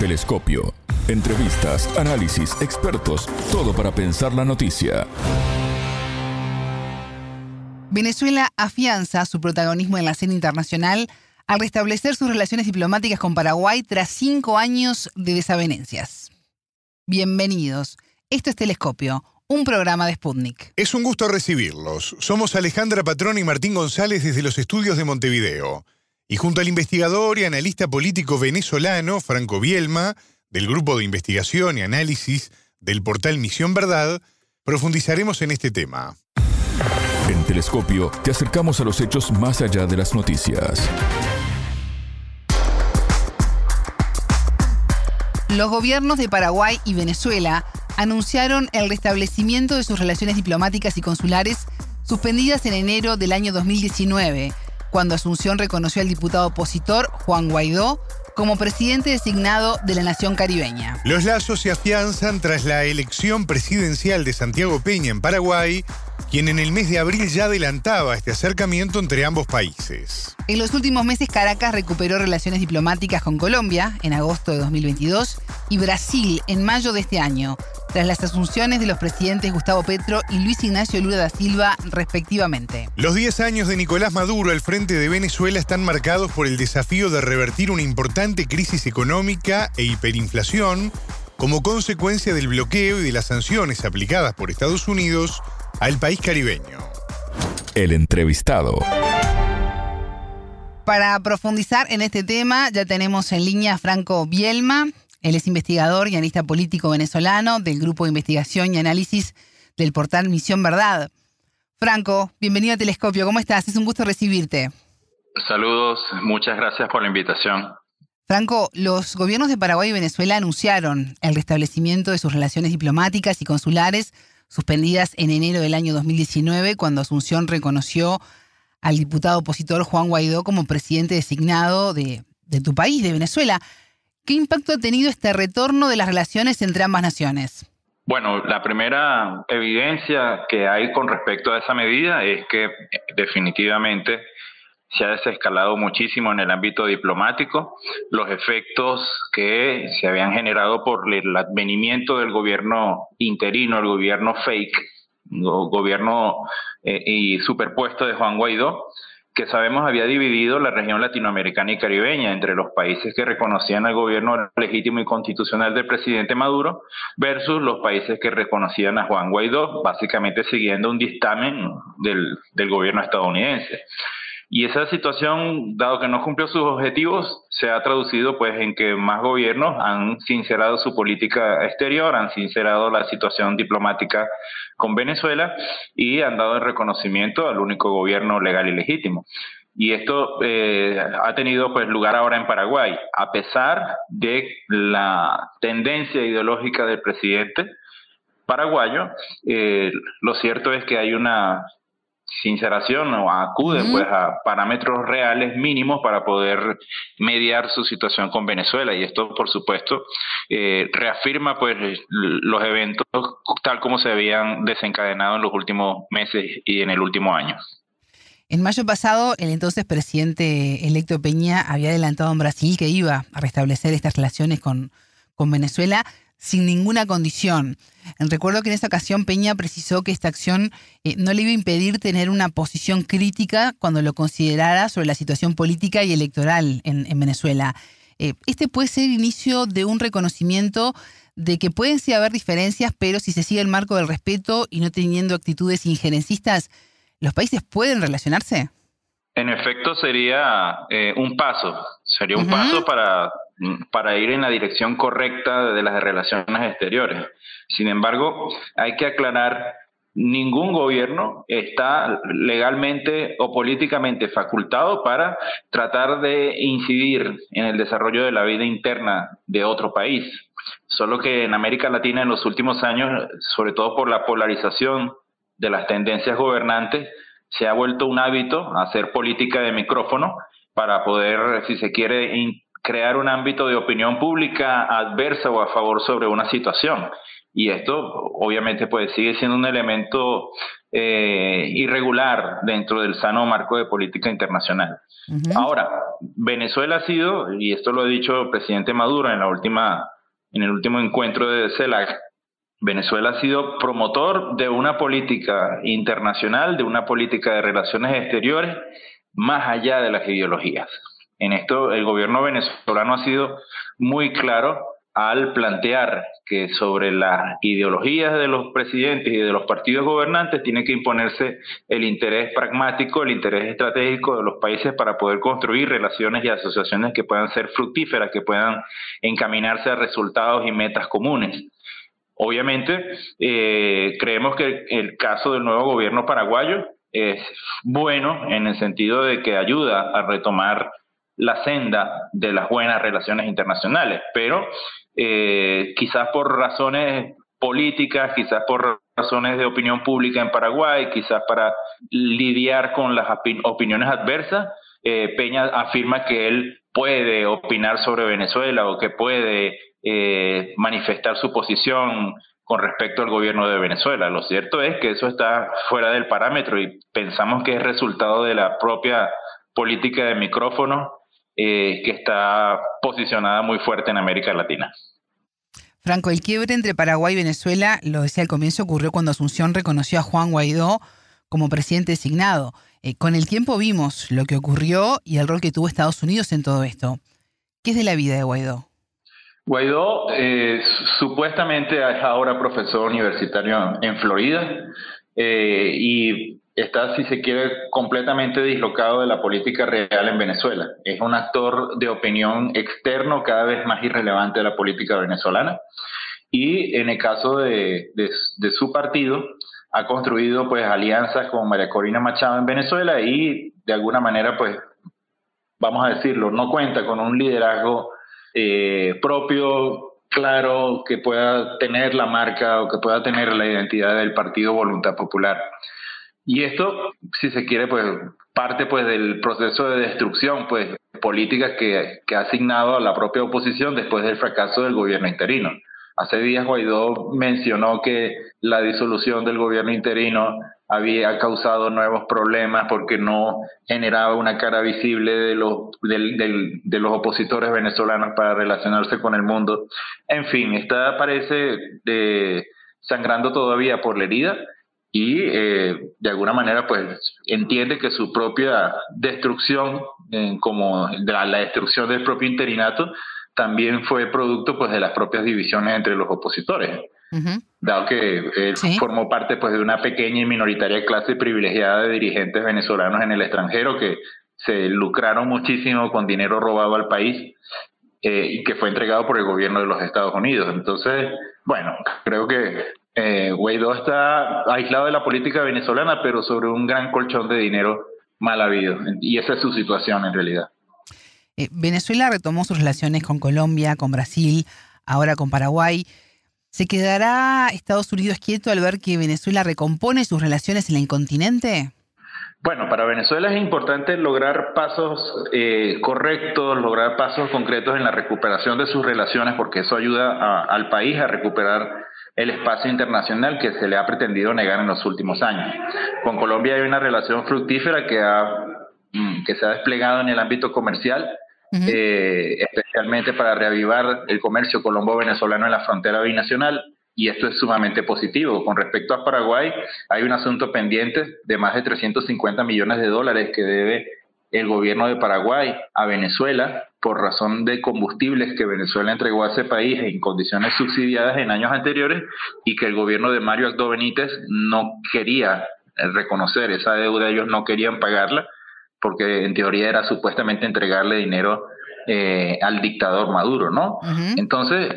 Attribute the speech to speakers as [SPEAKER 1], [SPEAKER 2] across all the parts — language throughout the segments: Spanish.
[SPEAKER 1] Telescopio. Entrevistas, análisis, expertos, todo para pensar la noticia.
[SPEAKER 2] Venezuela afianza su protagonismo en la escena internacional al restablecer sus relaciones diplomáticas con Paraguay tras cinco años de desavenencias. Bienvenidos. Esto es Telescopio, un programa de Sputnik.
[SPEAKER 3] Es un gusto recibirlos. Somos Alejandra Patrón y Martín González desde los estudios de Montevideo. Y junto al investigador y analista político venezolano Franco Bielma, del Grupo de Investigación y Análisis del portal Misión Verdad, profundizaremos en este tema.
[SPEAKER 1] En Telescopio te acercamos a los hechos más allá de las noticias.
[SPEAKER 2] Los gobiernos de Paraguay y Venezuela anunciaron el restablecimiento de sus relaciones diplomáticas y consulares suspendidas en enero del año 2019 cuando Asunción reconoció al diputado opositor Juan Guaidó como presidente designado de la nación caribeña.
[SPEAKER 3] Los lazos se afianzan tras la elección presidencial de Santiago Peña en Paraguay, quien en el mes de abril ya adelantaba este acercamiento entre ambos países.
[SPEAKER 2] En los últimos meses Caracas recuperó relaciones diplomáticas con Colombia en agosto de 2022 y Brasil en mayo de este año, tras las asunciones de los presidentes Gustavo Petro y Luis Ignacio Lula da Silva, respectivamente.
[SPEAKER 3] Los 10 años de Nicolás Maduro al frente de Venezuela están marcados por el desafío de revertir una importante crisis económica e hiperinflación como consecuencia del bloqueo y de las sanciones aplicadas por Estados Unidos al país caribeño.
[SPEAKER 1] El entrevistado.
[SPEAKER 2] Para profundizar en este tema, ya tenemos en línea a Franco Bielma, él es investigador y analista político venezolano del Grupo de Investigación y Análisis del portal Misión Verdad. Franco, bienvenido a Telescopio. ¿Cómo estás? Es un gusto recibirte.
[SPEAKER 4] Saludos, muchas gracias por la invitación.
[SPEAKER 2] Franco, los gobiernos de Paraguay y Venezuela anunciaron el restablecimiento de sus relaciones diplomáticas y consulares suspendidas en enero del año 2019 cuando Asunción reconoció al diputado opositor Juan Guaidó como presidente designado de, de tu país, de Venezuela. ¿Qué impacto ha tenido este retorno de las relaciones entre ambas naciones?
[SPEAKER 4] Bueno, la primera evidencia que hay con respecto a esa medida es que definitivamente se ha desescalado muchísimo en el ámbito diplomático. Los efectos que se habían generado por el advenimiento del gobierno interino, el gobierno fake, el gobierno eh, y superpuesto de Juan Guaidó, que sabemos había dividido la región latinoamericana y caribeña entre los países que reconocían al gobierno legítimo y constitucional del presidente Maduro versus los países que reconocían a Juan Guaidó, básicamente siguiendo un dictamen del, del gobierno estadounidense. Y esa situación, dado que no cumplió sus objetivos, se ha traducido pues en que más gobiernos han sincerado su política exterior, han sincerado la situación diplomática con Venezuela y han dado el reconocimiento al único gobierno legal y legítimo. Y esto eh, ha tenido pues lugar ahora en Paraguay, a pesar de la tendencia ideológica del presidente paraguayo. Eh, lo cierto es que hay una sinceración o acude pues a parámetros reales mínimos para poder mediar su situación con Venezuela. Y esto por supuesto eh, reafirma pues los eventos tal como se habían desencadenado en los últimos meses y en el último año.
[SPEAKER 2] En mayo pasado, el entonces presidente electo Peña había adelantado en Brasil que iba a restablecer estas relaciones con, con Venezuela sin ninguna condición. Recuerdo que en esa ocasión Peña precisó que esta acción eh, no le iba a impedir tener una posición crítica cuando lo considerara sobre la situación política y electoral en, Venezuela. Eh, este puede ser el inicio de un reconocimiento de que pueden sí haber diferencias, pero si se sigue el marco del respeto y no teniendo actitudes injerencistas, ¿los países pueden relacionarse?
[SPEAKER 4] En efecto, sería eh, un paso, sería un paso para para ir en la dirección correcta de las relaciones exteriores. Sin embargo, hay que aclarar, ningún gobierno está legalmente o políticamente facultado para tratar de incidir en el desarrollo de la vida interna de otro país. Solo que en América Latina en los últimos años, sobre todo por la polarización de las tendencias gobernantes, se ha vuelto un hábito hacer política de micrófono para poder, si se quiere, crear un ámbito de opinión pública adversa o a favor sobre una situación. Y esto obviamente pues sigue siendo un elemento eh, irregular dentro del sano marco de política internacional. Ahora, Venezuela ha sido, y esto lo ha dicho el presidente Maduro en la última, en el último encuentro de CELAC, Venezuela ha sido promotor de una política internacional, de una política de relaciones exteriores, más allá de las ideologías. En esto el gobierno venezolano ha sido muy claro al plantear que sobre las ideologías de los presidentes y de los partidos gobernantes tiene que imponerse el interés pragmático, el interés estratégico de los países para poder construir relaciones y asociaciones que puedan ser fructíferas, que puedan encaminarse a resultados y metas comunes. Obviamente, eh, creemos que el caso del nuevo gobierno paraguayo es bueno en el sentido de que ayuda a retomar la senda de las buenas relaciones internacionales, pero eh, quizás por razones políticas, quizás por razones de opinión pública en Paraguay, quizás para lidiar con las opiniones adversas, eh, Peña afirma que él puede opinar sobre Venezuela o que puede eh, manifestar su posición con respecto al gobierno de Venezuela. Lo cierto es que eso está fuera del parámetro y pensamos que es resultado de la propia política de micrófono eh, que está posicionada muy fuerte en América Latina.
[SPEAKER 2] Franco, el quiebre entre Paraguay y Venezuela, lo decía al comienzo, ocurrió cuando Asunción reconoció a Juan Guaidó como presidente designado. Eh, con el tiempo vimos lo que ocurrió y el rol que tuvo Estados Unidos en todo esto. ¿Qué es de la vida de Guaidó?
[SPEAKER 4] Guaidó eh, supuestamente es ahora profesor universitario en Florida y está, si se quiere, completamente dislocado de la política real en Venezuela. Es un actor de opinión externo cada vez más irrelevante de la política venezolana. Y en el caso de, de, su partido, ha construido pues alianzas con María Corina Machado en Venezuela y de alguna manera pues vamos a decirlo, no cuenta con un liderazgo eh, propio, claro, que pueda tener la marca o que pueda tener la identidad del Partido Voluntad Popular. Y esto, si se quiere, pues parte pues del proceso de destrucción pues política que, que ha asignado a la propia oposición después del fracaso del gobierno interino. Hace días Guaidó mencionó que la disolución del gobierno interino había causado nuevos problemas porque no generaba una cara visible de los, de los opositores venezolanos para relacionarse con el mundo. En fin, está parece de, sangrando todavía por la herida y eh, de alguna manera pues entiende que su propia destrucción, como la, destrucción del propio interinato, también fue producto pues de las propias divisiones entre los opositores. Dado que él formó parte pues de una pequeña y minoritaria clase privilegiada de dirigentes venezolanos en el extranjero que se lucraron muchísimo con dinero robado al país eh, y que fue entregado por el gobierno de los Estados Unidos. Entonces, bueno, creo que eh, Guaidó está aislado de la política venezolana, pero sobre un gran colchón de dinero mal habido. Y esa es su situación en realidad.
[SPEAKER 2] Eh, Venezuela retomó sus relaciones con Colombia, con Brasil, ahora con Paraguay. ¿Se quedará Estados Unidos quieto al ver que Venezuela recompone sus relaciones en el continente?
[SPEAKER 4] Bueno, para Venezuela es importante lograr pasos eh, correctos, lograr pasos concretos en la recuperación de sus relaciones, porque eso ayuda al país a recuperar el espacio internacional que se le ha pretendido negar en los últimos años. Con Colombia hay una relación fructífera que, ha, mm, que se ha desplegado en el ámbito comercial, eh, especialmente para reavivar el comercio colombo-venezolano en la frontera binacional, y esto es sumamente positivo. Con respecto a Paraguay, hay un asunto pendiente de más de 350 millones de dólares que debe el gobierno de Paraguay a Venezuela por razón de combustibles que Venezuela entregó a ese país en condiciones subsidiadas en años anteriores y que el gobierno de Mario Aldo Benítez no quería reconocer esa deuda, ellos no querían pagarla porque en teoría era supuestamente entregarle dinero eh, al dictador Maduro, ¿no? Entonces,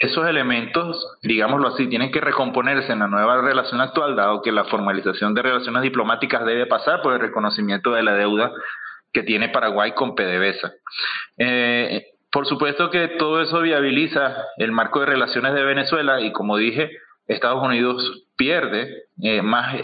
[SPEAKER 4] esos elementos, digámoslo así, tienen que recomponerse en la nueva relación actual, dado que la formalización de relaciones diplomáticas debe pasar por el reconocimiento de la deuda que tiene Paraguay con PDVSA. Eh, por supuesto que todo eso viabiliza el marco de relaciones de Venezuela y como dije, Estados Unidos pierde eh, más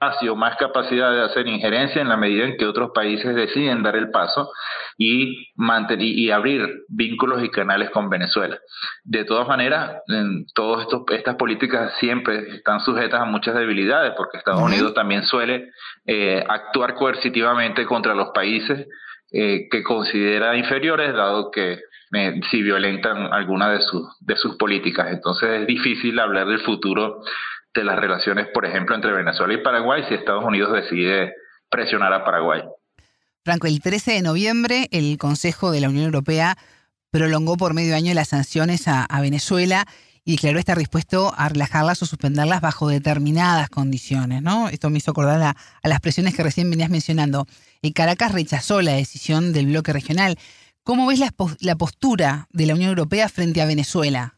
[SPEAKER 4] espacio, más capacidad de hacer injerencia en la medida en que otros países deciden dar el paso y, mantener, y abrir vínculos y canales con Venezuela. De todas maneras, en todas estas políticas siempre están sujetas a muchas debilidades, porque Estados Unidos también suele eh, actuar coercitivamente contra los países eh, que considera inferiores, dado que eh, si violentan alguna de sus, de sus políticas. Entonces es difícil hablar del futuro de las relaciones, por ejemplo, entre Venezuela y Paraguay si Estados Unidos decide presionar a Paraguay.
[SPEAKER 2] Franco, el 13 de noviembre el Consejo de la Unión Europea prolongó por medio año las sanciones a, Venezuela y declaró estar dispuesto a relajarlas o suspenderlas bajo determinadas condiciones, ¿no? Esto me hizo acordar a, las presiones que recién venías mencionando. El Caracas rechazó la decisión del bloque regional. ¿Cómo ves la postura de la Unión Europea frente a Venezuela?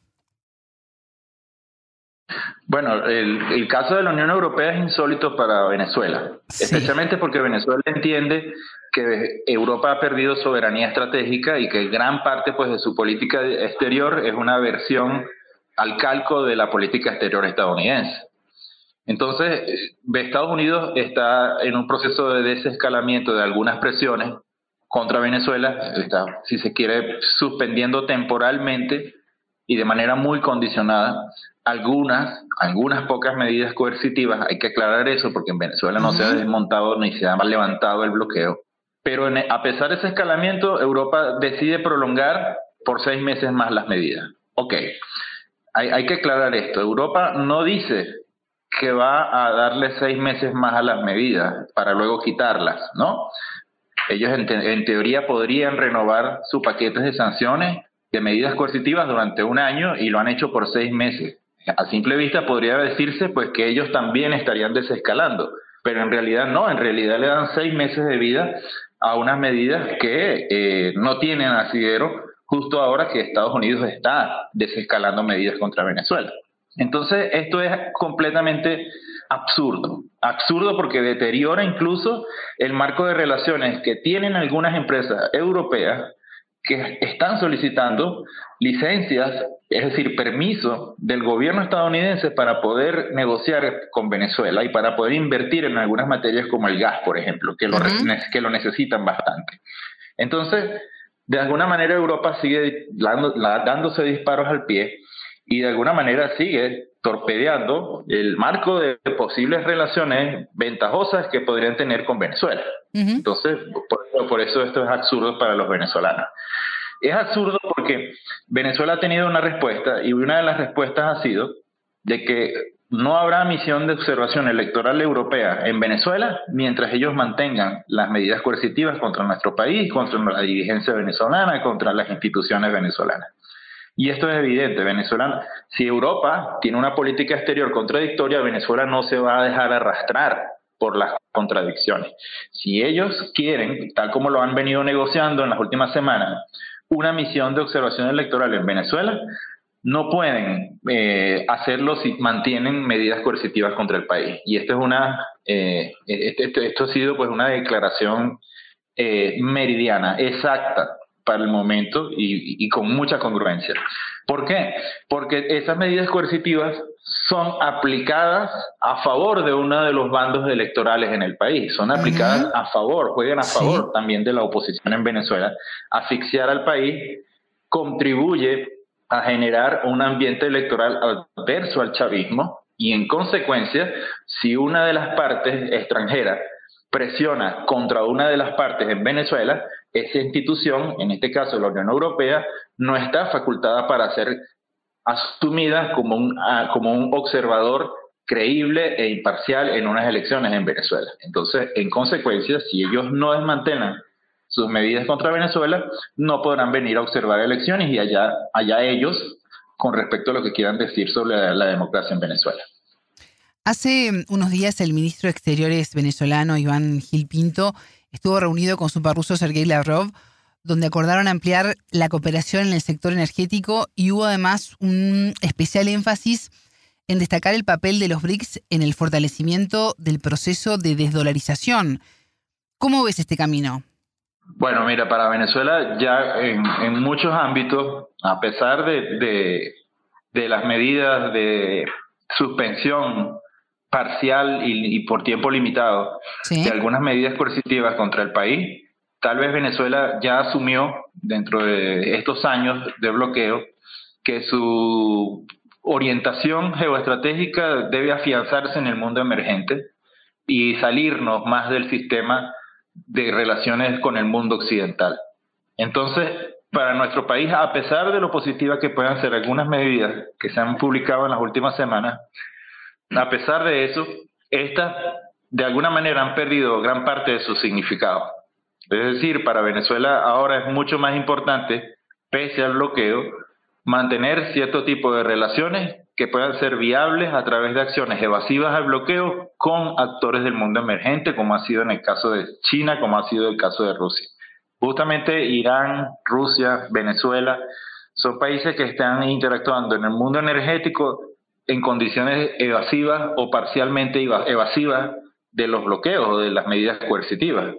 [SPEAKER 4] Bueno, el, caso de la Unión Europea es insólito para Venezuela, especialmente porque Venezuela entiende que Europa ha perdido soberanía estratégica y que gran parte pues, de su política exterior es una versión al calco de la política exterior estadounidense. Entonces, Estados Unidos está en un proceso de desescalamiento de algunas presiones contra Venezuela, está, si se quiere, suspendiendo temporalmente y de manera muy condicionada algunas, algunas pocas medidas coercitivas, hay que aclarar eso porque en Venezuela no se ha desmontado ni se ha levantado el bloqueo. Pero a pesar de ese escalamiento, Europa decide prolongar por seis meses más las medidas. Ok, hay, hay que aclarar esto. Europa no dice que va a darle seis meses más a las medidas para luego quitarlas, ¿no? Ellos en, en teoría podrían renovar su paquete de sanciones de medidas coercitivas durante un año y lo han hecho por seis meses. A simple vista podría decirse pues que ellos también estarían desescalando, pero en realidad no, en realidad le dan seis meses de vida a unas medidas que eh, no tienen asidero justo ahora que Estados Unidos está desescalando medidas contra Venezuela. Entonces, esto es completamente absurdo. Absurdo porque deteriora incluso el marco de relaciones que tienen algunas empresas europeas que están solicitando licencias, es decir, permiso del gobierno estadounidense para poder negociar con Venezuela y para poder invertir en algunas materias como el gas, por ejemplo, que lo, que lo necesitan bastante. Entonces, de alguna manera Europa sigue dándose disparos al pie y de alguna manera sigue torpedeando el marco de posibles relaciones ventajosas que podrían tener con Venezuela. Entonces, por, eso esto es absurdo para los venezolanos. Es absurdo porque Venezuela ha tenido una respuesta y una de las respuestas ha sido de que no habrá misión de observación electoral europea en Venezuela mientras ellos mantengan las medidas coercitivas contra nuestro país, contra la dirigencia venezolana, contra las instituciones venezolanas. Y esto es evidente, Venezuela, si Europa tiene una política exterior contradictoria, Venezuela no se va a dejar arrastrar por las contradicciones. Si ellos quieren, tal como lo han venido negociando en las últimas semanas, una misión de observación electoral en Venezuela, no pueden eh, hacerlo si mantienen medidas coercitivas contra el país. Y esto es una, eh, este, este, esto ha sido pues una declaración eh, meridiana, exacta, para el momento y, con mucha congruencia. ¿Por qué? Porque esas medidas coercitivas son aplicadas a favor de uno de los bandos electorales en el país, son aplicadas a favor, juegan a favor también de la oposición en Venezuela. Asfixiar al país contribuye a generar un ambiente electoral adverso al chavismo y en consecuencia, si una de las partes extranjeras presiona contra una de las partes en Venezuela, esa institución, en este caso la Unión Europea, no está facultada para ser asumida como un, ah, como un observador creíble e imparcial en unas elecciones en Venezuela. Entonces, en consecuencia, si ellos no desmantelan sus medidas contra Venezuela, no podrán venir a observar elecciones y allá, allá ellos con respecto a lo que quieran decir sobre la, democracia en Venezuela.
[SPEAKER 2] Hace unos días el ministro de Exteriores venezolano Iván Gil Pinto estuvo reunido con su parruso Sergei Lavrov, donde acordaron ampliar la cooperación en el sector energético y hubo además un especial énfasis en destacar el papel de los BRICS en el fortalecimiento del proceso de desdolarización. ¿Cómo ves este camino?
[SPEAKER 4] Bueno, mira, para Venezuela ya en, muchos ámbitos, a pesar de, de las medidas de suspensión parcial y, por tiempo limitado de algunas medidas coercitivas contra el país, tal vez Venezuela ya asumió dentro de estos años de bloqueo que su orientación geoestratégica debe afianzarse en el mundo emergente y salirnos más del sistema de relaciones con el mundo occidental. Entonces, para nuestro país, a pesar de lo positivas que puedan ser algunas medidas que se han publicado en las últimas semanas, a pesar de eso, estas de alguna manera han perdido gran parte de su significado. Es decir, para Venezuela ahora es mucho más importante, pese al bloqueo, mantener cierto tipo de relaciones que puedan ser viables a través de acciones evasivas al bloqueo con actores del mundo emergente, como ha sido en el caso de China, como ha sido el caso de Rusia. Justamente Irán, Rusia, Venezuela son países que están interactuando en el mundo energético en condiciones evasivas o parcialmente evasivas de los bloqueos o de las medidas coercitivas.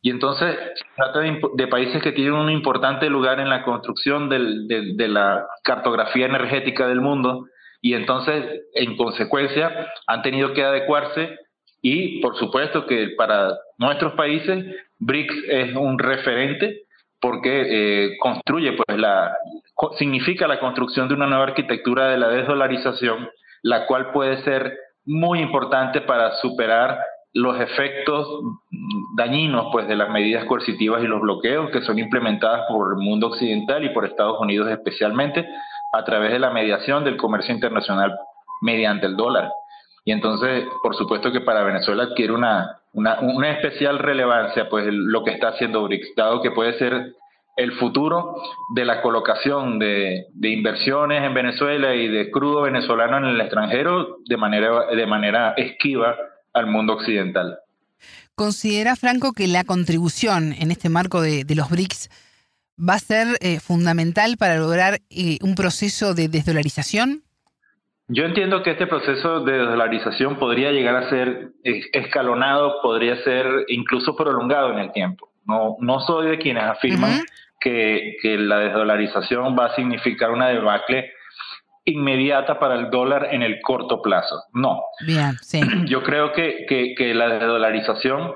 [SPEAKER 4] Y entonces se trata de, países que tienen un importante lugar en la construcción de la cartografía energética del mundo y entonces, en consecuencia, han tenido que adecuarse y, por supuesto, que para nuestros países, BRICS es un referente porque eh, construye, pues, la, significa la construcción de una nueva arquitectura de la desdolarización, la cual puede ser muy importante para superar los efectos dañinos pues de las medidas coercitivas y los bloqueos que son implementadas por el mundo occidental y por Estados Unidos especialmente a través de la mediación del comercio internacional mediante el dólar. Y entonces, por supuesto que para Venezuela adquiere una, una, especial relevancia pues lo que está haciendo BRICS, dado que puede ser el futuro de la colocación de, de, inversiones en Venezuela y de crudo venezolano en el extranjero de manera, de manera esquiva al mundo occidental.
[SPEAKER 2] ¿Considera, Franco, que la contribución en este marco de, de los BRICS va a ser eh, fundamental para lograr eh, un proceso de desdolarización?
[SPEAKER 4] Yo entiendo que este proceso de desdolarización podría llegar a ser escalonado, podría ser incluso prolongado en el tiempo. No, no soy de quienes afirman que, que, la desdolarización va a significar una debacle inmediata para el dólar en el corto plazo. No.
[SPEAKER 2] Bien, sí.
[SPEAKER 4] Yo creo que, que, que la desdolarización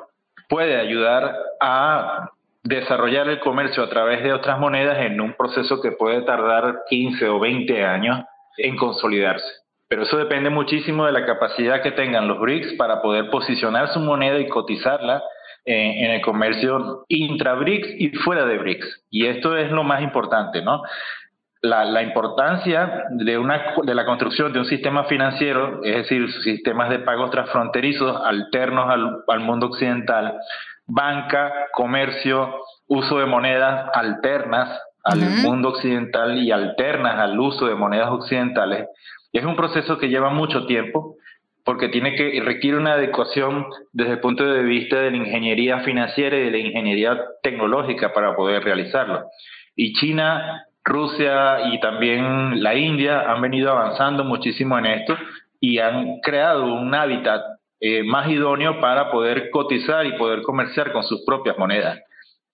[SPEAKER 4] puede ayudar a desarrollar el comercio a través de otras monedas en un proceso que puede tardar 15 o 20 años en consolidarse. Pero eso depende muchísimo de la capacidad que tengan los BRICS para poder posicionar su moneda y cotizarla en, el comercio intra-BRICS y fuera de BRICS. Y esto es lo más importante, ¿no? La, importancia de, una, de la construcción de un sistema financiero, es decir, sistemas de pagos transfronterizos alternos al, al mundo occidental, banca, comercio, uso de monedas alternas al mundo occidental y alternas al uso de monedas occidentales. Es un proceso que lleva mucho tiempo porque tiene que requiere una adecuación desde el punto de vista de la ingeniería financiera y de la ingeniería tecnológica para poder realizarlo. Y China, Rusia y también la India han venido avanzando muchísimo en esto y han creado un hábitat eh, más idóneo para poder cotizar y poder comerciar con sus propias monedas.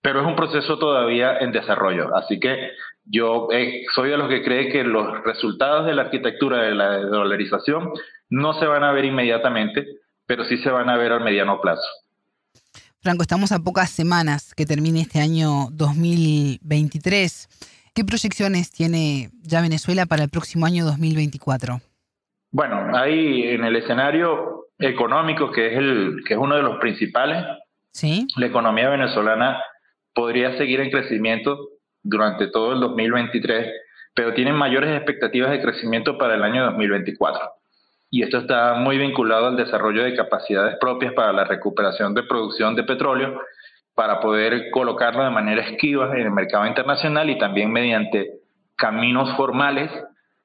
[SPEAKER 4] Pero es un proceso todavía en desarrollo, así que yo eh, soy de los que cree que los resultados de la arquitectura de la dolarización no se van a ver inmediatamente, pero sí se van a ver al mediano plazo.
[SPEAKER 2] Franco, estamos a pocas semanas que termine este año 2023. ¿Qué proyecciones tiene ya Venezuela para el próximo año 2024?
[SPEAKER 4] Bueno, ahí en el escenario económico, que es, el, que es uno de los principales,
[SPEAKER 2] ¿Sí?
[SPEAKER 4] la economía venezolana podría seguir en crecimiento durante todo el 2023, pero tienen mayores expectativas de crecimiento para el año 2024. Y esto está muy vinculado al desarrollo de capacidades propias para la recuperación de producción de petróleo, para poder colocarlo de manera esquiva en el mercado internacional y también mediante caminos formales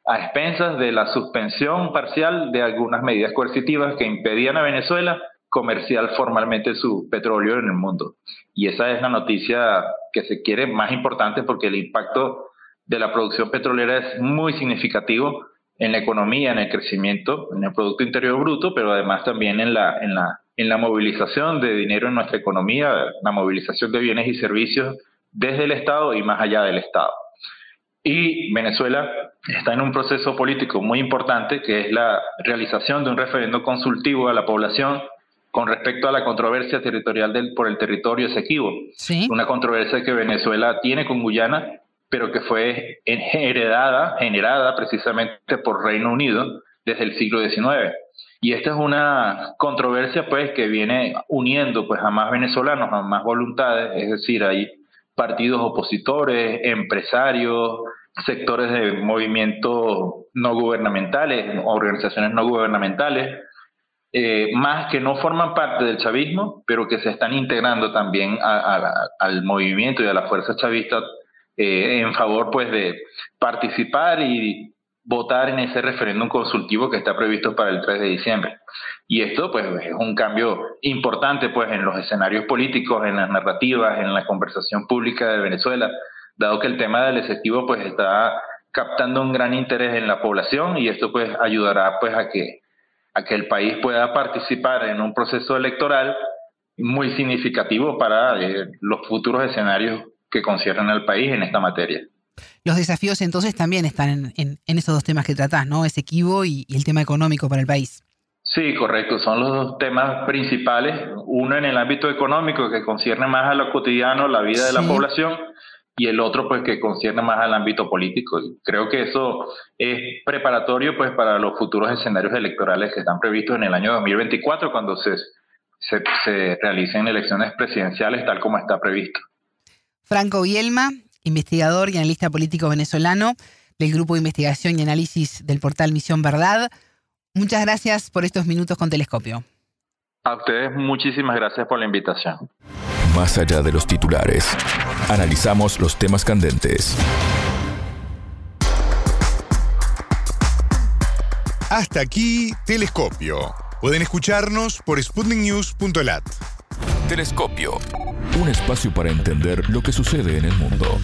[SPEAKER 4] a expensas de la suspensión parcial de algunas medidas coercitivas que impedían a Venezuela comerciar formalmente su petróleo en el mundo. Y esa es la noticia que se quiere más importante porque el impacto de la producción petrolera es muy significativo en la economía, en el crecimiento, en el Producto Interior Bruto, pero además también en la, en la, en la movilización de dinero en nuestra economía, la movilización de bienes y servicios desde el Estado y más allá del Estado. Y Venezuela está en un proceso político muy importante que es la realización de un referendo consultivo a la población con respecto a la controversia territorial del, por el territorio Esequibo.
[SPEAKER 2] Sí.
[SPEAKER 4] Una controversia que Venezuela tiene con Guyana, pero que fue heredada, generada precisamente por Reino Unido desde el siglo XIX. Y esta es una controversia pues que viene uniendo pues a más venezolanos, a más voluntades, es decir, hay partidos opositores, empresarios, sectores de movimientos no gubernamentales, organizaciones no gubernamentales, eh, más que no forman parte del chavismo, pero que se están integrando también al movimiento y a la fuerza chavista eh, en favor pues de participar y votar en ese referéndum consultivo que está previsto para el 3 de diciembre. Y esto pues es un cambio importante pues en los escenarios políticos, en las narrativas, en la conversación pública de Venezuela, dado que el tema del efectivo pues está captando un gran interés en la población y esto pues ayudará pues a que a que el país pueda participar en un proceso electoral muy significativo para eh, los futuros escenarios que conciernen al país en esta materia.
[SPEAKER 2] Los desafíos entonces también están en, esos dos temas que tratás, ¿no? Ese equivo y, el tema económico para el país.
[SPEAKER 4] Sí, correcto. Son los dos temas principales. Uno en el ámbito económico que concierne más a lo cotidiano, la vida de la población, y el otro pues que concierne más al ámbito político. Creo que eso es preparatorio pues para los futuros escenarios electorales que están previstos en el año 2024 cuando se, se, se realicen elecciones presidenciales tal como está previsto.
[SPEAKER 2] Franco Bielma, investigador y analista político venezolano del Grupo de Investigación y Análisis del portal Misión Verdad. Muchas gracias por estos minutos con Telescopio.
[SPEAKER 4] A ustedes muchísimas gracias por la invitación.
[SPEAKER 1] Más allá de los titulares, analizamos los temas candentes.
[SPEAKER 3] Hasta aquí, Telescopio. Pueden escucharnos por sputniknews.lat.
[SPEAKER 1] Telescopio. Un espacio para entender lo que sucede en el mundo.